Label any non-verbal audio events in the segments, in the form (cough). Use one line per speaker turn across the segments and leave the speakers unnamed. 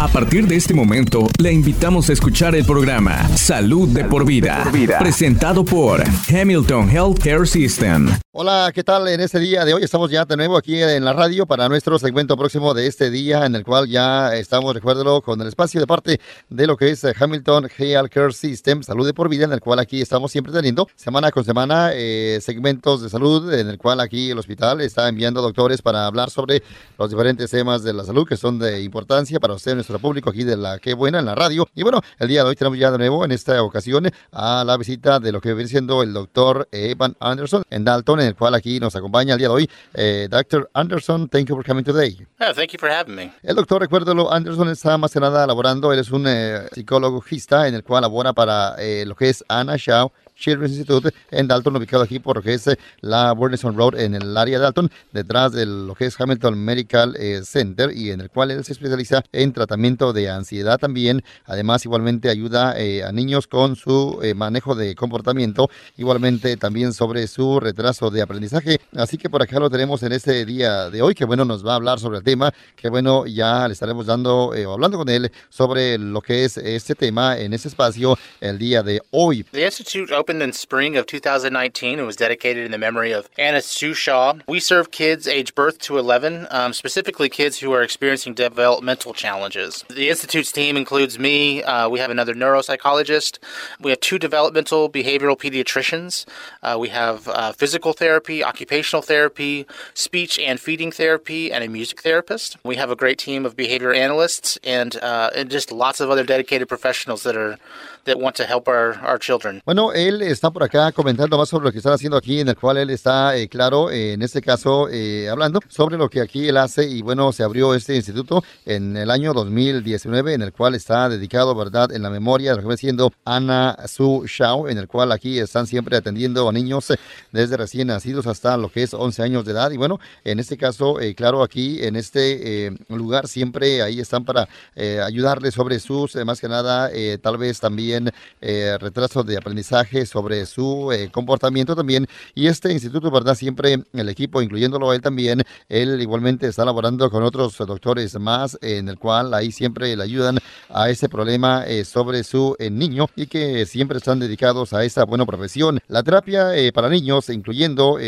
A partir de este momento, le invitamos a escuchar el programa Salud de por vida, presentado por Hamilton Healthcare System.
Hola, ¿qué tal? En este día de hoy estamos ya de nuevo aquí en la radio para nuestro segmento próximo de este día, en el cual ya estamos, recuérdelo, con el espacio de parte de lo que es Hamilton Healthcare System, Salud de por vida, en el cual aquí estamos siempre teniendo semana con semana eh, segmentos de salud, en el cual aquí el hospital está enviando doctores para hablar sobre los diferentes temas de la salud que son de importancia para usted, nuestro público aquí de la Qué Buena en la radio. Y bueno, el día de hoy tenemos ya de nuevo en esta ocasión a la visita de lo que viene siendo el doctor Evan Anderson en Dalton, en el cual aquí nos acompaña el día de hoy. Eh, Dr. Anderson, thank you for coming today.
Oh, thank you for having me.
El doctor, recuérdalo, Anderson está más que nada laborando, él es un eh, psicólogista en el cual labora para eh, lo que es Anna Shaw Children's Institute en Dalton, ubicado aquí por lo que es eh, la Burnison Road en el área de Dalton, detrás de lo que es Hamilton Medical eh, Center y en el cual él se especializa en tratamiento de ansiedad también. Además, igualmente ayuda eh, a niños con su manejo de comportamiento, igualmente también sobre su retraso de aprendizaje. Así que por acá lo tenemos en este día de hoy, que bueno, nos va a hablar sobre el tema, que bueno, ya le estaremos dando o hablando con él sobre lo que es este tema en este espacio el día de hoy.
Opened in spring of 2019 and was dedicated in the memory of Anna Sue Shaw. We serve kids age birth to 11, um, specifically kids who are experiencing developmental challenges. The Institute's team includes me. Uh, we have another neuropsychologist. We have two developmental behavioral pediatricians. Uh, we have uh, physical therapy, occupational therapy, speech and feeding therapy, and a music therapist. We have a great team of behavior analysts and, uh, and just lots of other dedicated professionals that are that want to help our, our children.
Bueno, él está por acá comentando más sobre lo que están haciendo aquí, en el cual él está, eh, claro, eh, en este caso, eh, hablando sobre lo que aquí él hace. Y bueno, se abrió este instituto en el año 2019, en el cual está dedicado, ¿verdad?, en la memoria de siendo Ana Su Shao, en el cual aquí están siempre atendiendo a niños desde recién nacidos hasta lo que es 11 años de edad. Y bueno, en este caso, claro, aquí en este lugar siempre ahí están para ayudarles sobre sus, más que nada, tal vez también eh, retraso de aprendizaje, sobre su eh, comportamiento también. Y este instituto, ¿verdad? Siempre el equipo, incluyéndolo a él también, él igualmente está laborando con otros doctores más, en el cual ahí siempre le ayudan a ese problema eh, sobre su niño y que siempre están dedicados a esa buena profesión. La terapia para niños, incluyendo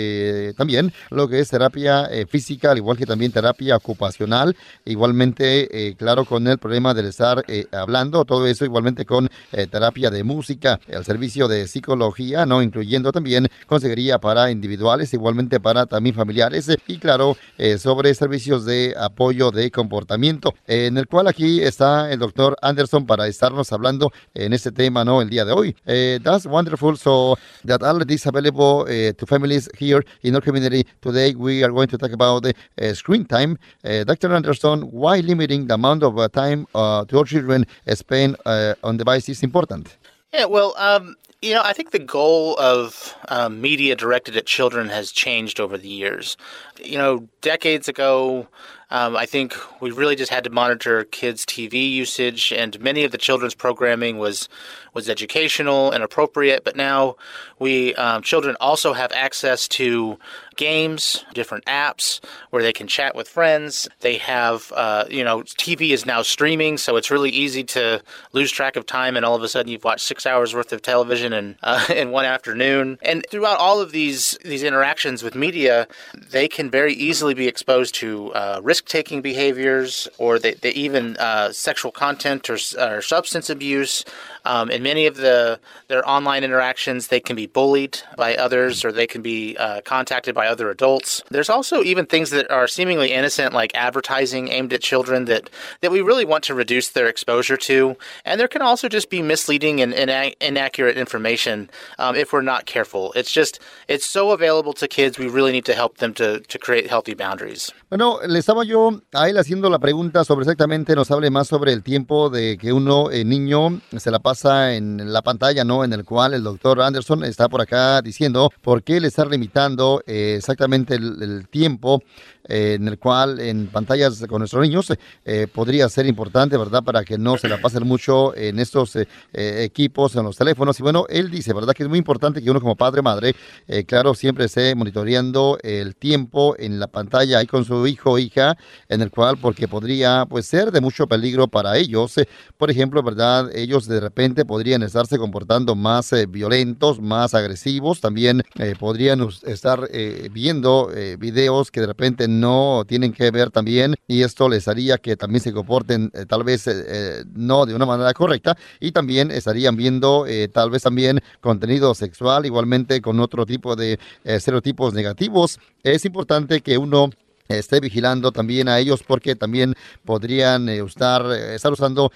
también lo que es terapia física, al igual que también terapia ocupacional, igualmente, claro, con el problema del estar hablando, todo eso igualmente con terapia de música, el servicio de psicología, no incluyendo también consejería para individuales, igualmente para también familiares y claro, eh, sobre servicios de apoyo de comportamiento, en el cual aquí está el doctor Anderson para estarnos hablando en este tema, ¿no? El día de hoy. Uh, that's wonderful. So that all this available uh, to families here in our community. Today we are going to talk about the uh, screen time. Dr. Anderson, why limiting the amount of time to our children spend on devices is important.
Yeah, well, um, you know, I think the goal of um, media directed at children has changed over the years. You know, decades ago, um, I think we really just had to monitor kids' TV usage, and many of the children's programming was was educational and appropriate. But now we um, children also have access to games, different apps where they can chat with friends. They have, uh, you know, TV is now streaming, so it's really easy to lose track of time, and all of a sudden you've watched six hours worth of television in (laughs) uh, in one afternoon. And throughout all of these these interactions with media, they can very easily be exposed to uh, risk taking behaviors, or they, they even uh, sexual content or, or substance abuse. Um, in many of the their online interactions, they can be bullied by others, or they can be uh, contacted by other adults. There's also even things that are seemingly innocent, like advertising aimed at children, that that we really want to reduce their exposure to. And there can also just be misleading and, and inaccurate information um, if we're not careful. It's just it's so available to kids. We really need to help them to to create healthy boundaries.
Bueno, le estaba yo a él haciendo la pregunta sobre exactamente, nos hable más sobre el tiempo de que uno, eh, niño, se la pasa en la pantalla, ¿no? En el cual el doctor Anderson está por acá diciendo por qué le está limitando eh, exactamente el, tiempo eh, en el cual en pantallas con nuestros niños eh, podría ser importante, ¿verdad? Para que no se la pasen mucho en estos equipos, en los teléfonos. Y bueno, él dice, ¿verdad? Que es muy importante que uno como padre, madre, claro, siempre esté monitoreando el tiempo en la pantalla ahí con su hijo o hija, en el cual, porque podría pues ser de mucho peligro para ellos. Por ejemplo, ¿verdad? Ellos de repente podrían estarse comportando más violentos, más agresivos, también podrían estar viendo videos que de repente tienen que ver también y esto les haría que también se comporten eh, tal vez eh, eh, no de una manera correcta y también estarían viendo tal vez también contenido sexual igualmente con otro tipo de estereotipos negativos. Es importante que uno esté vigilando también a ellos porque también podrían estar, estar usando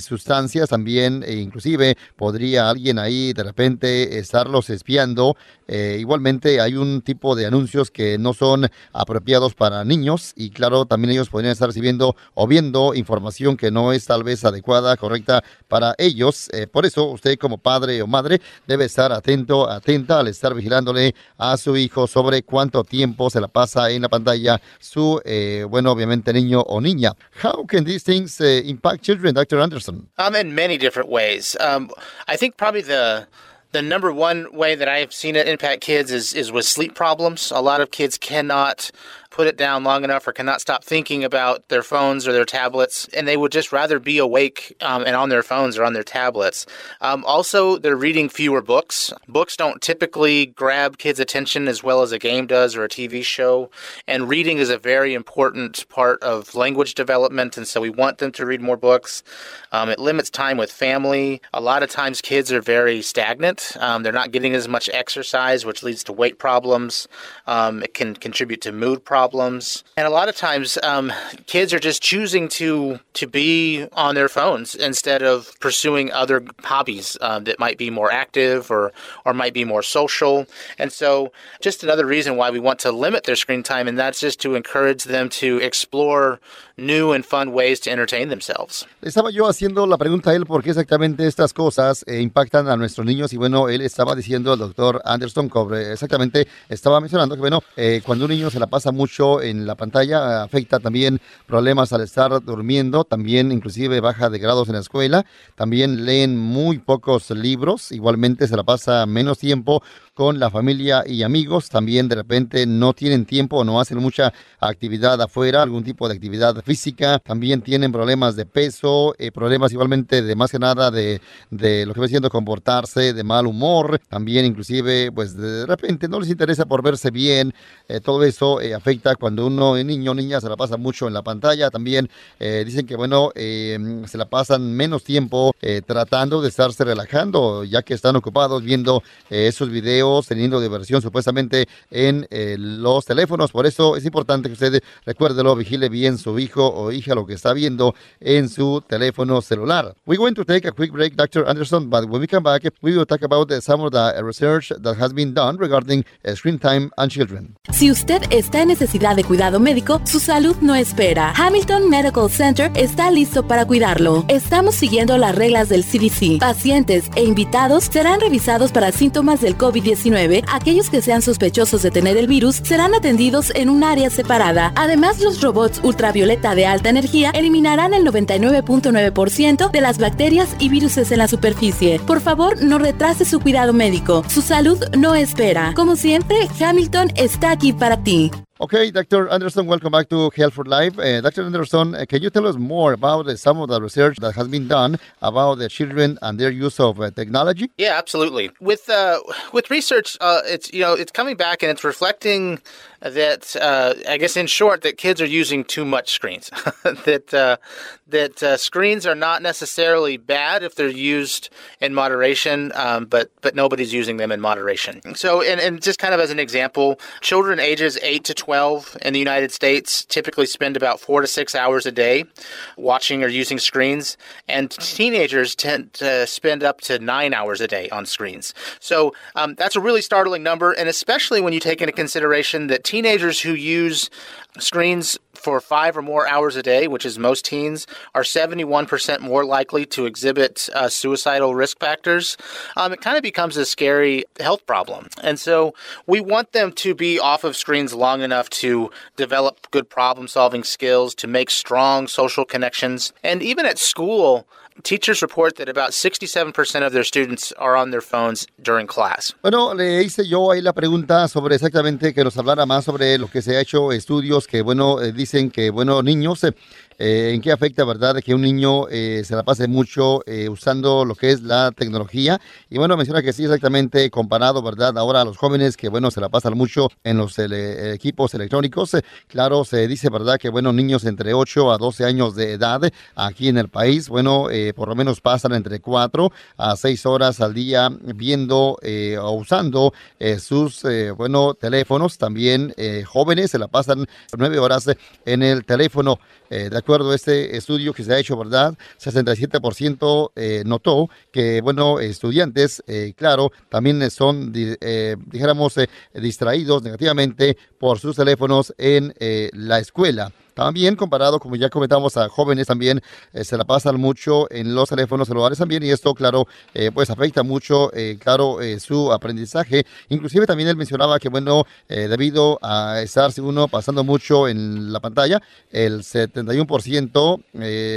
sustancias también e inclusive podría alguien ahí de repente estarlos espiando eh, igualmente hay un tipo de anuncios que no son apropiados para niños y claro, también ellos podrían estar recibiendo o viendo información que no es tal vez adecuada, correcta para ellos. Eh, por eso usted como padre o madre debe estar atento, atenta al estar vigilándole a su hijo sobre cuánto tiempo se la pasa en la pantalla su, eh, bueno, obviamente niño o niña. How can these things impact children, Dr. Anderson?
Um, in many different ways. Um, I think probably the the number one way that I've seen it impact kids is is with sleep problems. A lot of kids cannot put it down long enough or cannot stop thinking about their phones or their tablets, and they would just rather be awake um, and on their phones or on their tablets. Um, also, they're reading fewer books. Books don't typically grab kids' attention as well as a game does or a TV show, and reading is a very important part of language development, and so we want them to read more books. Um, it limits time with family. A lot of times, kids are very stagnant. Um, they're not getting as much exercise, which leads to weight problems. Um, it can contribute to mood problems problems. And a lot of times, um, kids are just choosing to to be on their phones instead of pursuing other hobbies um, that might be more active or or might be more social. And so, just another reason why we want to limit their screen time, and that's just to encourage them to explore new and fun ways to entertain themselves.
Estaba yo haciendo la pregunta a él por qué exactamente estas cosas eh, impactan a nuestros niños y bueno, él estaba diciendo al doctor Anderson Cobre, exactamente estaba mencionando que bueno, eh, cuando un niño se la pasa mucho en la pantalla afecta también problemas al estar durmiendo, también inclusive baja de grados en la escuela, también leen muy pocos libros, igualmente se la pasa menos tiempo con la familia y amigos, también de repente no tienen tiempo no hacen mucha actividad afuera, algún tipo de actividad física, también tienen problemas de peso, eh, problemas igualmente de más que nada de, de lo que va siendo comportarse, de mal humor, también inclusive pues de repente no les interesa por verse bien, eh, todo eso eh, afecta cuando uno, niño o niña, se la pasa mucho en la pantalla, también dicen que bueno, se la pasan menos tiempo tratando de estarse relajando, ya que están ocupados viendo esos videos teniendo diversión supuestamente en los teléfonos. Por eso es importante que usted recuérdelo, vigile bien su hijo o hija lo que está viendo en su teléfono celular. We're going to take a quick break, Dr. Anderson, but when we come back, we will talk about some of the research that has been done regarding uh, screen time and children.
Si usted está en necesidad de cuidado médico, su salud no espera. Hamilton Medical Center está listo para cuidarlo. Estamos siguiendo las reglas del CDC. Pacientes e invitados serán revisados para síntomas del COVID-19 aquellos que sean sospechosos de tener el virus serán atendidos en un área separada. Además, los robots ultravioleta de alta energía eliminarán el 99.9% de las bacterias y virus en la superficie. Por favor, no retrase su cuidado médico. Su salud no espera. Como siempre, Hamilton está aquí para ti.
Okay, Dr. Anderson, welcome back to Health for Life. Uh, Dr. Anderson, uh, can you tell us more about uh, some of the research that has been done about the children and their use of uh, technology?
Yeah, absolutely. With uh, with research, uh, it's you know it's coming back and it's reflecting that I guess in short that kids are using too much screens. (laughs) that that screens are not necessarily bad if they're used in moderation, um, but but nobody's using them in moderation. So and, and just kind of as an example, children ages eight to twelve in the United States typically spend about four to six hours a day watching or using screens, and teenagers tend to spend up to nine hours a day on screens. So um, that's a really startling number, and especially when you take into consideration that teenagers who use screens for five or more hours a day, which is most teens, are 71% more likely to exhibit uh, suicidal risk factors. Um, it kind of becomes a scary health problem. And so we want them to be off of screens long enough to develop good problem solving skills, to make strong social connections. And even at school, teachers report that about 67% of their students are on their phones during class.
Bueno, le hice yo ahí la pregunta sobre exactamente que nos hablara más sobre lo que se ha hecho estudios que, bueno, eh, dicen que, bueno, niños eh, en qué afecta, ¿verdad?, que un niño eh, se la pase mucho eh, usando lo que es la tecnología. Y bueno, menciona que sí, exactamente comparado, ¿verdad?, ahora a los jóvenes que, bueno, se la pasan mucho en los equipos electrónicos. claro, se dice, ¿verdad?, que, bueno, niños entre 8 a 12 años de edad aquí en el país, bueno, por lo menos pasan entre 4 a 6 horas al día viendo o usando sus, bueno, teléfonos. También jóvenes se la pasan 9 horas en el teléfono. de acuerdo este estudio que se ha hecho, ¿verdad? 67% eh, notó que, bueno, estudiantes, eh, claro, también son, eh, dijéramos, distraídos negativamente por sus teléfonos en la escuela. También comparado, como ya comentamos, a jóvenes también eh, se la pasan mucho en los teléfonos celulares también y esto, claro, eh, pues afecta mucho, eh, claro, su aprendizaje. Inclusive también él mencionaba que, bueno, debido a estarse uno pasando mucho en la pantalla, el 71%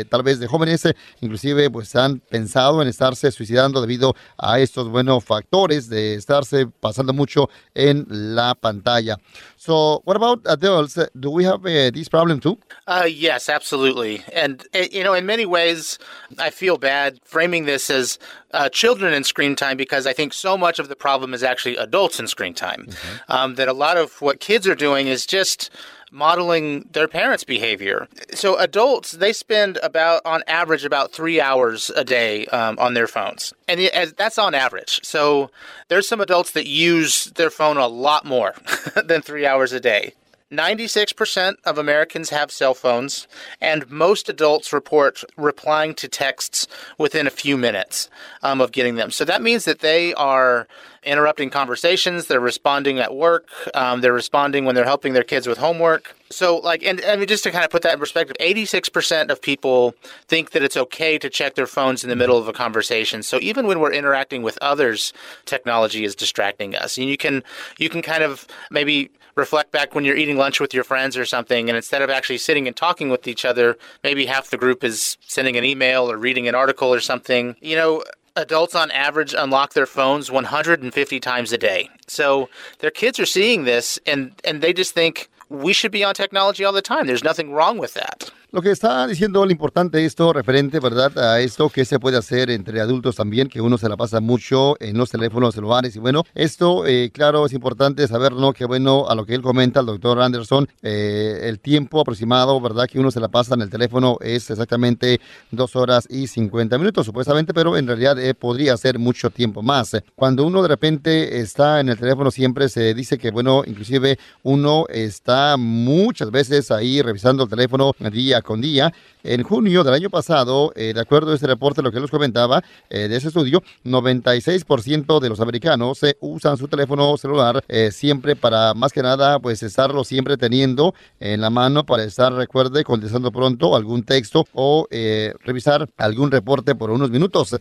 tal vez de jóvenes inclusive pues han pensado en estarse suicidando debido a estos buenos factores de estarse pasando mucho en la pantalla. So, what about adults? Do we have this problem too? Too?
Uh, yes, absolutely. And, eh, you know, in many ways, I feel bad framing this as uh, children in screen time because I think so much of the problem is actually adults in screen time. Mm-hmm. Um, that a lot of what kids are doing is just modeling their parents' behavior. So adults, they spend about, on average, about three hours a day um, on their phones. And that's on average. So there's some adults that use their phone a lot more (laughs) than three hours a day. 96% of Americans have cell phones, and most adults report replying to texts within a few minutes um, of getting them. So that means that they are interrupting conversations, they're responding at work, um, they're responding when they're helping their kids with homework. So, like, and I mean, just to kind of put that in perspective, 86% of people think that it's okay to check their phones in the middle of a conversation. So, even when we're interacting with others, technology is distracting us. And you can, you can kind of maybe reflect back when you're eating lunch with your friends or something, and instead of actually sitting and talking with each other, maybe half the group is sending an email or reading an article or something. You know, adults on average unlock their phones 150 times a day. So their kids are seeing this and and they just think we should be on technology all the time. There's nothing wrong with that.
Lo que está diciendo lo importante esto referente, ¿verdad? A esto que se puede hacer entre adultos también, que uno se la pasa mucho en los teléfonos celulares. Y bueno, esto, eh, claro, es importante saber, ¿no? Que bueno, a lo que él comenta, el doctor Anderson, eh, el tiempo aproximado, ¿verdad? Que uno se la pasa en el teléfono es exactamente dos horas y 50 minutos, supuestamente, pero en realidad eh, podría ser mucho tiempo más. Cuando uno de repente está en el teléfono, siempre se dice que, bueno, inclusive uno está muchas veces ahí revisando el teléfono día con día. En junio del año pasado, eh, de acuerdo a este reporte, lo que nos comentaba eh, de ese estudio, 96% de los americanos eh, usan su teléfono celular siempre para, más que nada, pues estarlo siempre teniendo en la mano para estar, recuerde, contestando pronto algún texto o revisar algún reporte por unos minutos.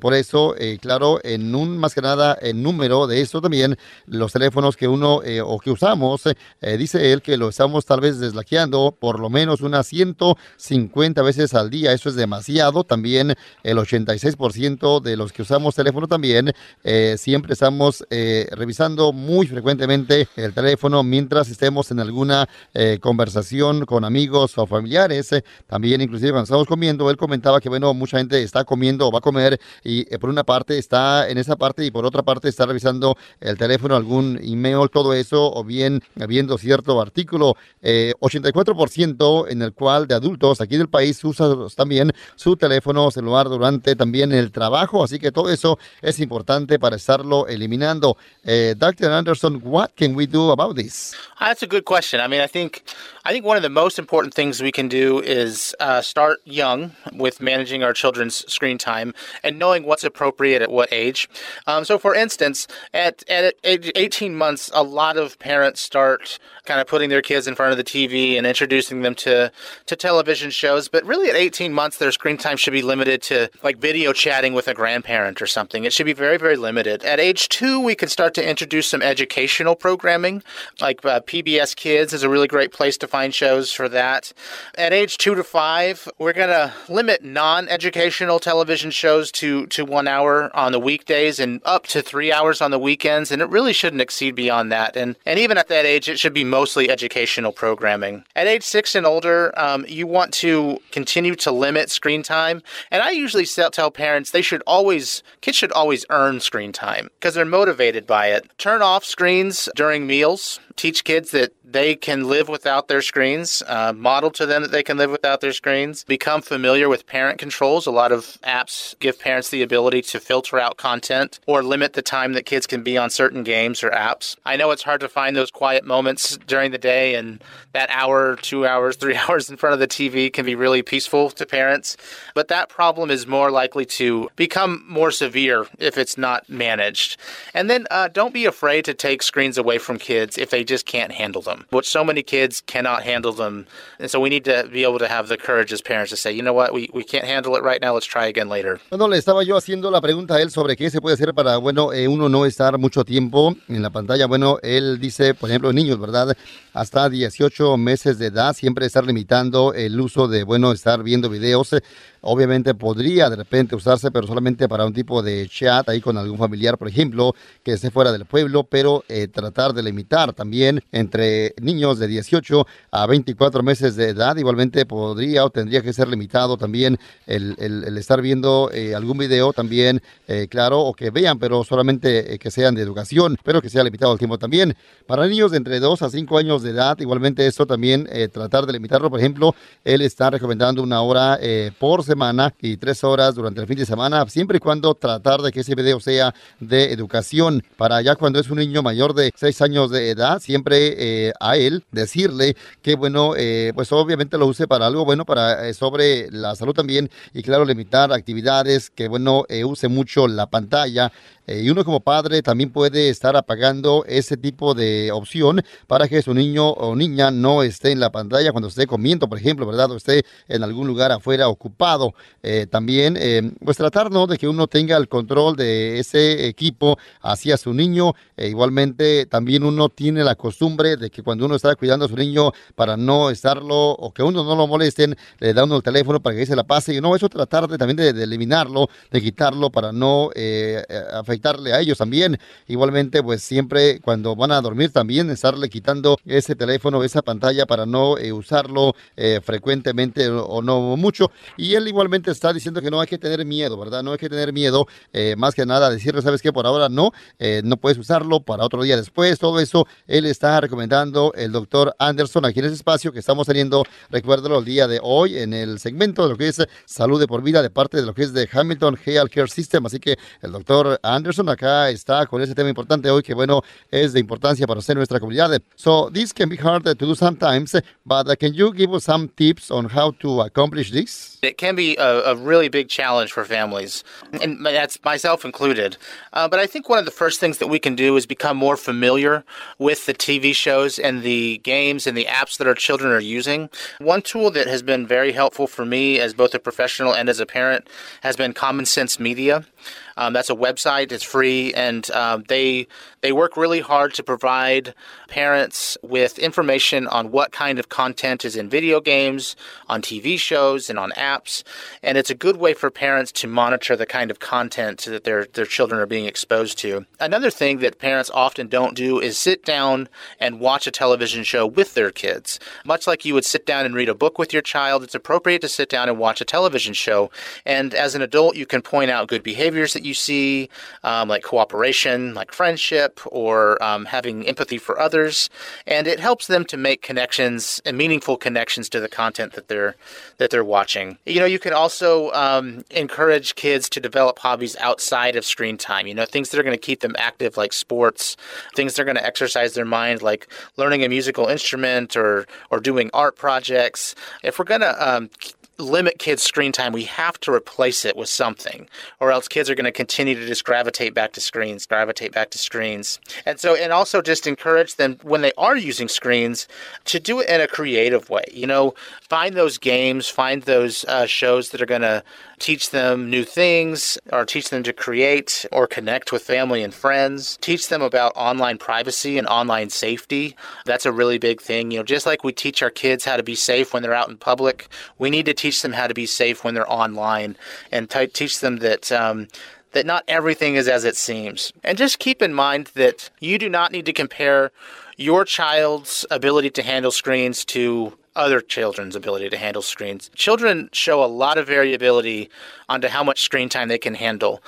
por eso, claro, en un, más que nada, en número de esto también, los teléfonos que uno o que usamos, dice él que lo estamos tal vez deslaqueando por lo menos unas 150 veces al día. Eso es demasiado. También el 86% de los que usamos teléfono también eh, siempre estamos eh, revisando muy frecuentemente el teléfono mientras estemos en alguna eh, conversación con amigos o familiares. también inclusive cuando estamos comiendo, él comentaba que bueno, mucha gente está comiendo o va a comer y por una parte está en esa parte y por otra parte está revisando el teléfono, algún email, todo eso, o bien viendo cierto artículo. 84% en el cual de adultos aquí del del país usa también su teléfono celular durante también el trabajo, así que todo eso es importante para estarlo eliminando. Eh, Dr. Anderson, what can we do about this?
That's a good question. I mean, I think I think one of the most important things we can do is uh, start young with managing our children's screen time and knowing what's appropriate at what age. Um, so, for instance, at, at age 18 months, a lot of parents start kind of putting their kids in front of the TV and introducing them to, to television shows. But really, at 18 months, their screen time should be limited to like video chatting with a grandparent or something. It should be very, very limited. At age two, we can start to introduce some educational programming, like uh, PBS Kids is a really great place to find shows for that. At age two to five, we're going to limit non educational television shows to, to one hour on the weekdays and up to three hours on the weekends. And it really shouldn't exceed beyond that. And, and even at that age, it should be mostly educational programming. At age six and older, um, you want to continue to limit screen time. And I usually tell parents they should always, kids should always earn screen time because they're motivated by it. Turn off screens during meals. Teach kids that they can live without their screens, uh, model to them that they can live without their screens, become familiar with parent controls. A lot of apps give parents the ability to filter out content or limit the time that kids can be on certain games or apps. I know it's hard to find those quiet moments during the day, and that hour, two hours, three (laughs) hours in front of the TV can be really peaceful to parents. But that problem is more likely to become more severe if it's not managed. And then uh, don't be afraid to take screens away from kids if they just can't handle them. But so many kids cannot handle them. And so we need to be able to have the courage as parents to say, you know what, we, we can't handle it right now, let's try again later.
Bueno, le estaba yo haciendo la pregunta a él sobre qué se puede hacer para, bueno, eh, uno no estar mucho tiempo en la pantalla. Bueno, él dice, por ejemplo, niños, ¿verdad? Hasta 18 meses de edad, siempre estar limitando el uso de, bueno, estar viendo videos. Obviamente podría de repente usarse, pero solamente para un tipo de chat ahí con algún familiar, por ejemplo, que esté fuera del pueblo, pero eh, tratar de limitar también entre niños de 18 a 24 meses de edad. Igualmente podría o tendría que ser limitado también el, el, estar viendo eh, algún video también, eh, claro, o que vean, pero solamente que sean de educación, pero que sea limitado el tiempo también. Para niños de entre 2 a 5 años de edad, igualmente esto también tratar de limitarlo. Por ejemplo, él está recomendando una hora por semana y tres horas durante el fin de semana, siempre y cuando tratar de que ese video sea de educación. Para ya cuando es un niño mayor de 6 años de edad, siempre eh, a él decirle que, bueno, eh, pues obviamente lo use para algo bueno, para eh, sobre la salud también y claro, limitar actividades, que, bueno, use mucho la pantalla. Y uno como padre también puede estar apagando ese tipo de opción para que su niño o niña no esté en la pantalla cuando esté comiendo, por ejemplo, ¿verdad? O esté en algún lugar afuera ocupado. Eh, también, eh, pues tratar, ¿no? De que uno tenga el control de ese equipo hacia su niño. E igualmente, también uno tiene la costumbre de que cuando uno está cuidando a su niño para no estarlo o que uno no lo molesten, le da uno el teléfono para que se la pase. Y no, eso tratar de, también de, eliminarlo, de quitarlo para no eh, afectar afectarle a ellos también. Igualmente, pues siempre cuando van a dormir también estarle quitando ese teléfono, esa pantalla para no usarlo frecuentemente o, no mucho. Y igualmente está diciendo que no hay que tener miedo, ¿verdad? No hay que tener miedo, eh, más que nada decirle, sabes que por ahora no, eh, no puedes usarlo para otro día después. Todo eso él está recomendando el doctor Anderson aquí en ese espacio que estamos teniendo, recuérdalo, el día de hoy en el segmento de lo que es salud de por vida de parte de lo que es de Hamilton Health Care System. Así que el doctor Anderson acá está con ese tema importante hoy que, bueno, es de importancia para usted nuestra comunidad. So, this can be hard to do sometimes, but can you give us some tips on how to accomplish this?
It can be a, a really big challenge for families, and that's myself included. Uh, but I think one of the first things that we can do is become more familiar with the TV shows and the games and the apps that our children are using. One tool that has been very helpful for me as both a professional and as a parent has been Common Sense Media. Um, that's a website. It's free, and um, they they work really hard to provide parents with information on what kind of content is in video games, on TV shows, and on apps. and it's a good way for parents to monitor the kind of content that their their children are being exposed to. Another thing that parents often don't do is sit down and watch a television show with their kids. Much like you would sit down and read a book with your child, it's appropriate to sit down and watch a television show. And as an adult, you can point out good behaviors that you see, um, like cooperation, like friendship, or um, having empathy for others, and it helps them to make connections and meaningful connections to the content that they're that they're watching. You know, you can also um, encourage kids to develop hobbies outside of screen time. You know, things that are going to keep them active, like sports, things that are going to exercise their mind, like learning a musical instrument or or doing art projects. If we're going to um, limit kids' screen time, we have to replace it with something, or else kids are going to continue to just gravitate back to screens, gravitate back to screens. And so, and also just encourage them when they are using screens to do it in a creative way. You know, find those games, find those uh, shows that are going to teach them new things or teach them to create or connect with family and friends, teach them about online privacy and online safety. That's a really big thing. You know, just like we teach our kids how to be safe when they're out in public, we need to teach them how to be safe when they're online and t- teach them that um, that not everything is as it seems. And just keep in mind that you do not need to compare your child's ability to handle screens to other children's ability to handle screens. Children show a lot of variability onto how much screen time they can handle.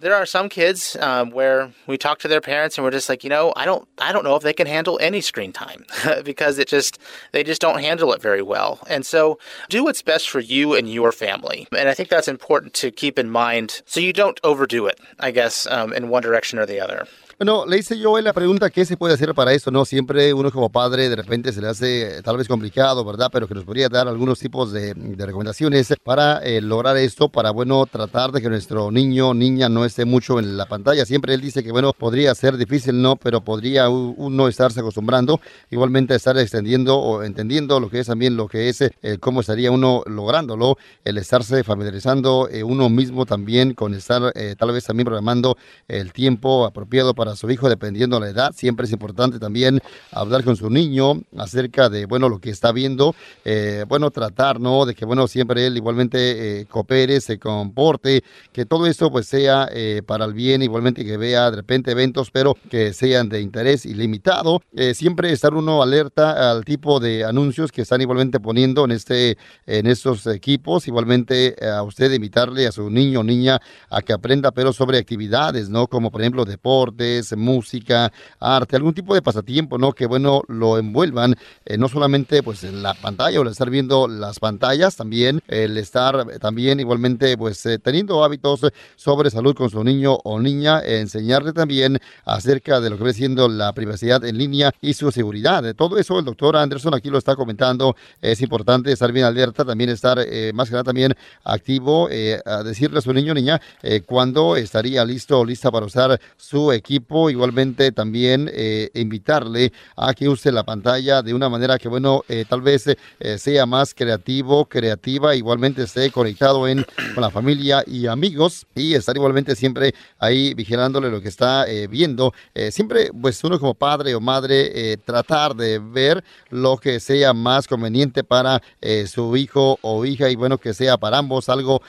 There are some kids um, where we talk to their parents and we're just like, you know, I don't, I don't know if they can handle any screen time (laughs) because it just, they just don't handle it very well. And so, do what's best for you and your family. And I think that's important to keep in mind so you don't overdo it. I guess um, in one direction or the other.
Bueno, le hice yo la pregunta, ¿qué se puede hacer para eso? No, siempre uno como padre de repente se le hace tal vez complicado, ¿verdad? Pero que nos podría dar algunos tipos de, recomendaciones para eh, lograr esto, para, bueno, tratar de que nuestro niño niña no esté mucho en la pantalla. Siempre él dice que, bueno, podría ser difícil, ¿no? Pero podría uno estarse acostumbrando, igualmente estar extendiendo o entendiendo lo que es también lo que es, eh, cómo estaría uno lográndolo, el estarse familiarizando eh, uno mismo también con estar tal vez también programando el tiempo apropiado para a su hijo dependiendo de la edad. Siempre es importante también hablar con su niño acerca de, bueno, lo que está viendo. Eh, bueno, tratar, ¿no? De que, bueno, siempre él igualmente eh, coopere, se comporte, que todo esto pues sea eh, para el bien, igualmente que vea de repente eventos, pero que sean de interés ilimitado. siempre estar uno alerta al tipo de anuncios que están igualmente poniendo en este en estos equipos igualmente a usted invitarle a su niño o niña a que aprenda pero sobre actividades no como por ejemplo deportes música, arte, algún tipo de pasatiempo, ¿no? Que bueno, lo envuelvan eh, no solamente pues en la pantalla o el estar viendo las pantallas, también el estar también igualmente pues eh, teniendo hábitos sobre salud con su niño o niña, enseñarle también acerca de lo que viene siendo la privacidad en línea y su seguridad. De todo eso el doctor Anderson aquí lo está comentando, es importante estar bien alerta, también estar eh, más que nada también activo, a decirle a su niño o niña cuándo estaría listo o lista para usar su equipo igualmente también eh, invitarle a que use la pantalla de una manera que, bueno, eh, tal vez eh, sea más creativo, creativa, igualmente esté conectado en, con la familia y amigos y estar igualmente siempre ahí vigilándole lo que está viendo. siempre, pues uno como padre o madre, tratar de ver lo que sea más conveniente para su hijo o hija y bueno, que sea para ambos algo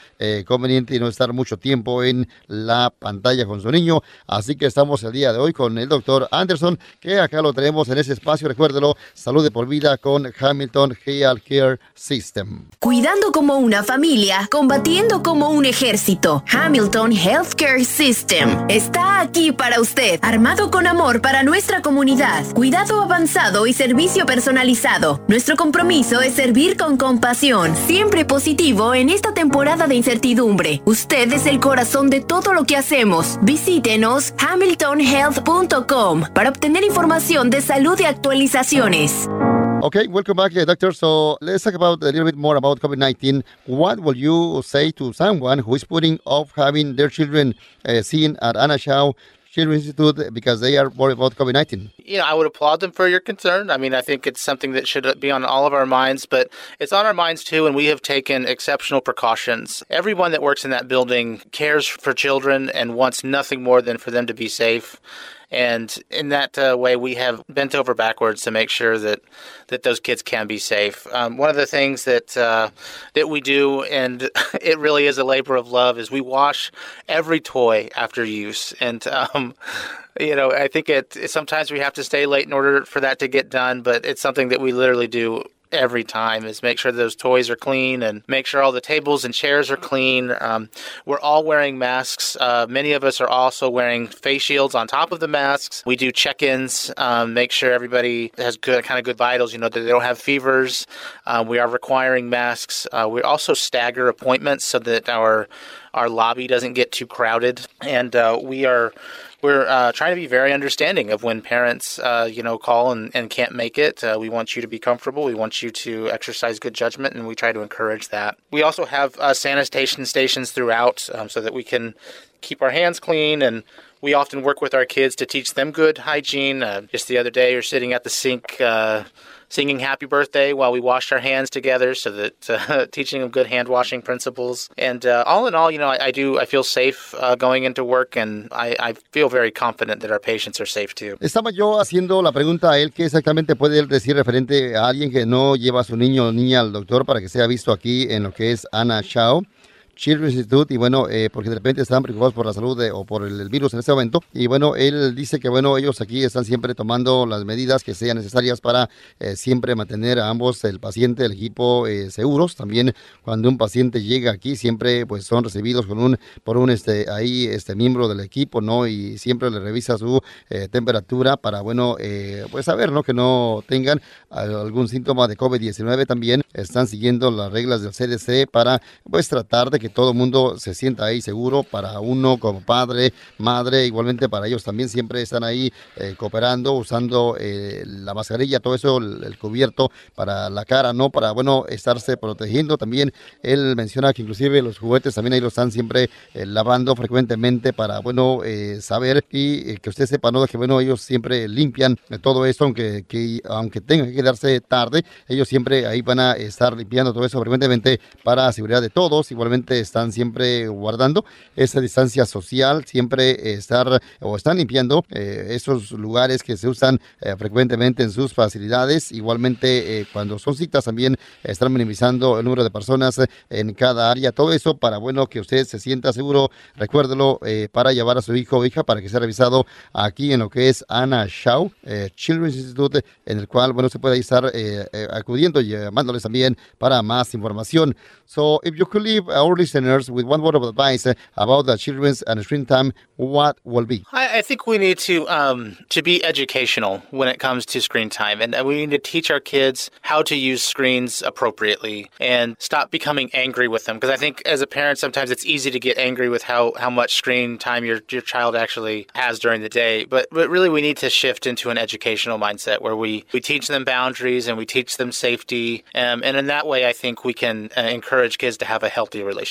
conveniente y no estar mucho tiempo en la pantalla con su niño. Así que estamos día de hoy con el doctor Anderson, que acá lo tenemos en ese espacio, recuérdelo, salud de por vida con Hamilton Health Care System.
Cuidando como una familia, combatiendo como un ejército. Hamilton Healthcare System está aquí para usted, armado con amor para nuestra comunidad, cuidado avanzado y servicio personalizado. Nuestro compromiso es servir con compasión, siempre positivo en esta temporada de incertidumbre. Usted es el corazón de todo lo que hacemos. Visítenos Hamilton para obtener información de salud y actualizaciones.
Okay, welcome back, doctor. So let's talk about a little bit more about COVID-19. What will you say to someone who is putting off having their children uh, seen at Anna Institute because they are worried about COVID 19?
You know, I would applaud them for your concern. I mean, I think it's something that should be on all of our minds, but it's on our minds too, and we have taken exceptional precautions. Everyone that works in that building cares for children and wants nothing more than for them to be safe. And in that uh, way, we have bent over backwards to make sure that, that those kids can be safe. Um, one of the things that uh, that we do, and (laughs) it really is a labor of love, is we wash every toy after use. And um, you know, I think it sometimes we have to stay late in order for that to get done, but it's something that we literally do every time is make sure those toys are clean and make sure all the tables and chairs are clean. Um, we're all wearing masks. Uh, many of us are also wearing face shields on top of the masks. We do check-ins, um, make sure everybody has good kind of good vitals. You know that they don't have fevers. Uh, we are requiring masks. Uh, we also stagger appointments so that our our lobby doesn't get too crowded, and uh, we are we're uh, trying to be very understanding of when parents, uh, you know, call and, and can't make it. Uh, we want you to be comfortable. We want you to exercise good judgment, and we try to encourage that. We also have uh, sanitation stations throughout um, so that we can keep our hands clean and we often work with our kids to teach them good hygiene. Uh, just the other day, you're sitting at the sink uh, singing happy birthday while we washed our hands together so that (laughs) uh, teaching them good hand washing principles and uh, all in all you know I, I do I feel safe uh, going into work and I, I, feel very confident that our patients are safe too.
Estaba yo haciendo la pregunta a él qué exactamente puede él decir referente a alguien que no lleva a su niño o niña al doctor para que sea visto aquí en lo que es Ana Shao. Children's Institute y bueno, eh, porque de repente están preocupados por la salud de, o por el, virus en este momento. Y bueno, él dice que bueno, ellos aquí están siempre tomando las medidas que sean necesarias para eh, siempre mantener a ambos, el paciente, el equipo, eh, seguros. También cuando un paciente llega aquí, siempre pues son recibidos con un, por un este, ahí este miembro del equipo, ¿no? Y siempre le revisa su temperatura para, bueno, pues saber, ¿no? Que no tengan algún síntoma de COVID-19 también. Están siguiendo las reglas del CDC para pues tratar de que todo el mundo se sienta ahí seguro para uno como padre, madre, igualmente para ellos también siempre están ahí eh, cooperando, usando eh, la mascarilla, todo eso, el, cubierto para la cara, ¿no? Para, bueno, estarse protegiendo. También él menciona que inclusive los juguetes también ahí lo están siempre eh, lavando frecuentemente para, bueno, eh, saber y que usted sepa, ¿no? Que, bueno, ellos siempre limpian todo eso, aunque, que, aunque tenga que quedarse tarde, ellos siempre ahí van a estar limpiando todo eso frecuentemente para seguridad de todos. Igualmente están siempre guardando esa distancia social, siempre estar o están limpiando eh, esos lugares que se usan eh, frecuentemente en sus facilidades. Igualmente, eh, cuando son citas, también están minimizando el número de personas en cada área. Todo eso para, bueno, que usted se sienta seguro. Recuérdelo para llevar a su hijo o hija para que sea revisado aquí en lo que es Ana Shaw Children's Institute, en el cual, bueno, se puede estar acudiendo y llamándoles también para más información. So, if you could leave our listeners with one word of advice uh, about the children's and screen time, what will be?
I, I think we need to um, to be educational when it comes to screen time, and we need to teach our kids how to use screens appropriately and stop becoming angry with them. Because I think as a parent, sometimes it's easy to get angry with how, how much screen time your your child actually has during the day. But but really, we need to shift into an educational mindset where we we teach them boundaries and we teach them safety, um, and in that way, I think we can uh, encourage kids to have a healthy relationship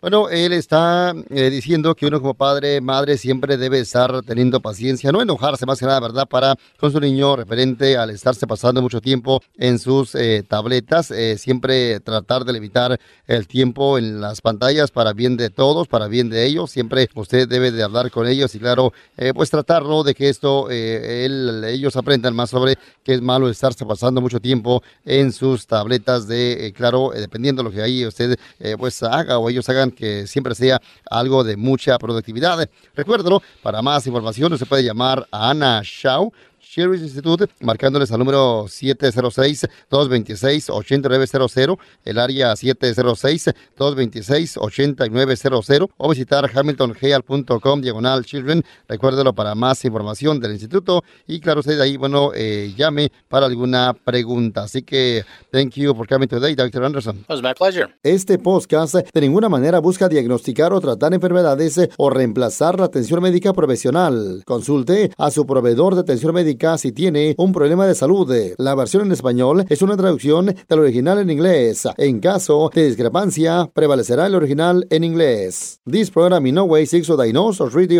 Bueno, él está eh, diciendo que uno como padre, madre, siempre debe estar teniendo paciencia, no enojarse más que nada, ¿verdad? Para con su niño referente al estarse pasando mucho tiempo en sus eh, tabletas, eh, siempre tratar de limitar el tiempo en las pantallas para bien de todos, para bien de ellos. Siempre usted debe de hablar con ellos y claro, eh, pues tratar ¿no? de que esto, ellos aprendan más sobre que es malo estarse pasando mucho tiempo en sus tabletas de, claro, dependiendo lo que ahí usted eh, pues haga o ellos hagan que siempre sea algo de mucha productividad. Recuérdalo, para más información se puede llamar a Ana Shaw Sherry's Institute, marcándoles al número 706-226-8900, el área 706-226-8900, o visitar hamiltonheal.com, diagonal children. Recuérdelo para más información del instituto. Y claro, usted ahí, bueno, eh, llame para alguna pregunta. Así que, thank you for coming today, Dr. Anderson.
It was my pleasure.
Este podcast de ninguna manera busca diagnosticar o tratar enfermedades o reemplazar la atención médica profesional. Consulte a su proveedor de atención médica aplica si tiene un problema de salud. La versión en español es una traducción del original en inglés. En caso de discrepancia, prevalecerá el original en inglés. This program in no way seeks to diagnose or treat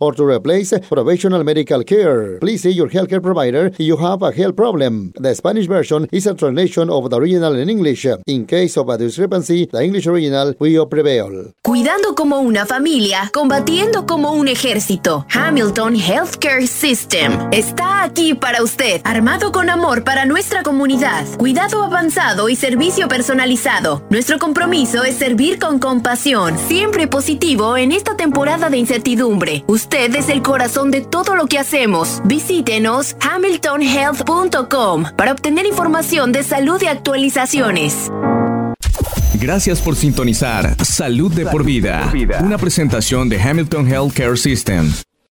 or to replace professional medical care. Please see your healthcare provider if you have a health problem. The Spanish version is a translation of the original in English. In case of a discrepancy, the English original will prevail.
Cuidando como una familia, combatiendo como un ejército. Hamilton Healthcare System está aquí para usted, armado con amor para nuestra comunidad, cuidado avanzado y servicio personalizado. Nuestro compromiso es servir con compasión, siempre positivo en esta temporada de incertidumbre. Usted es el corazón de todo lo que hacemos. Visítenos hamiltonhealth.com para obtener información de salud y actualizaciones.
Gracias por sintonizar Salud de por vida, una presentación de Hamilton Healthcare System.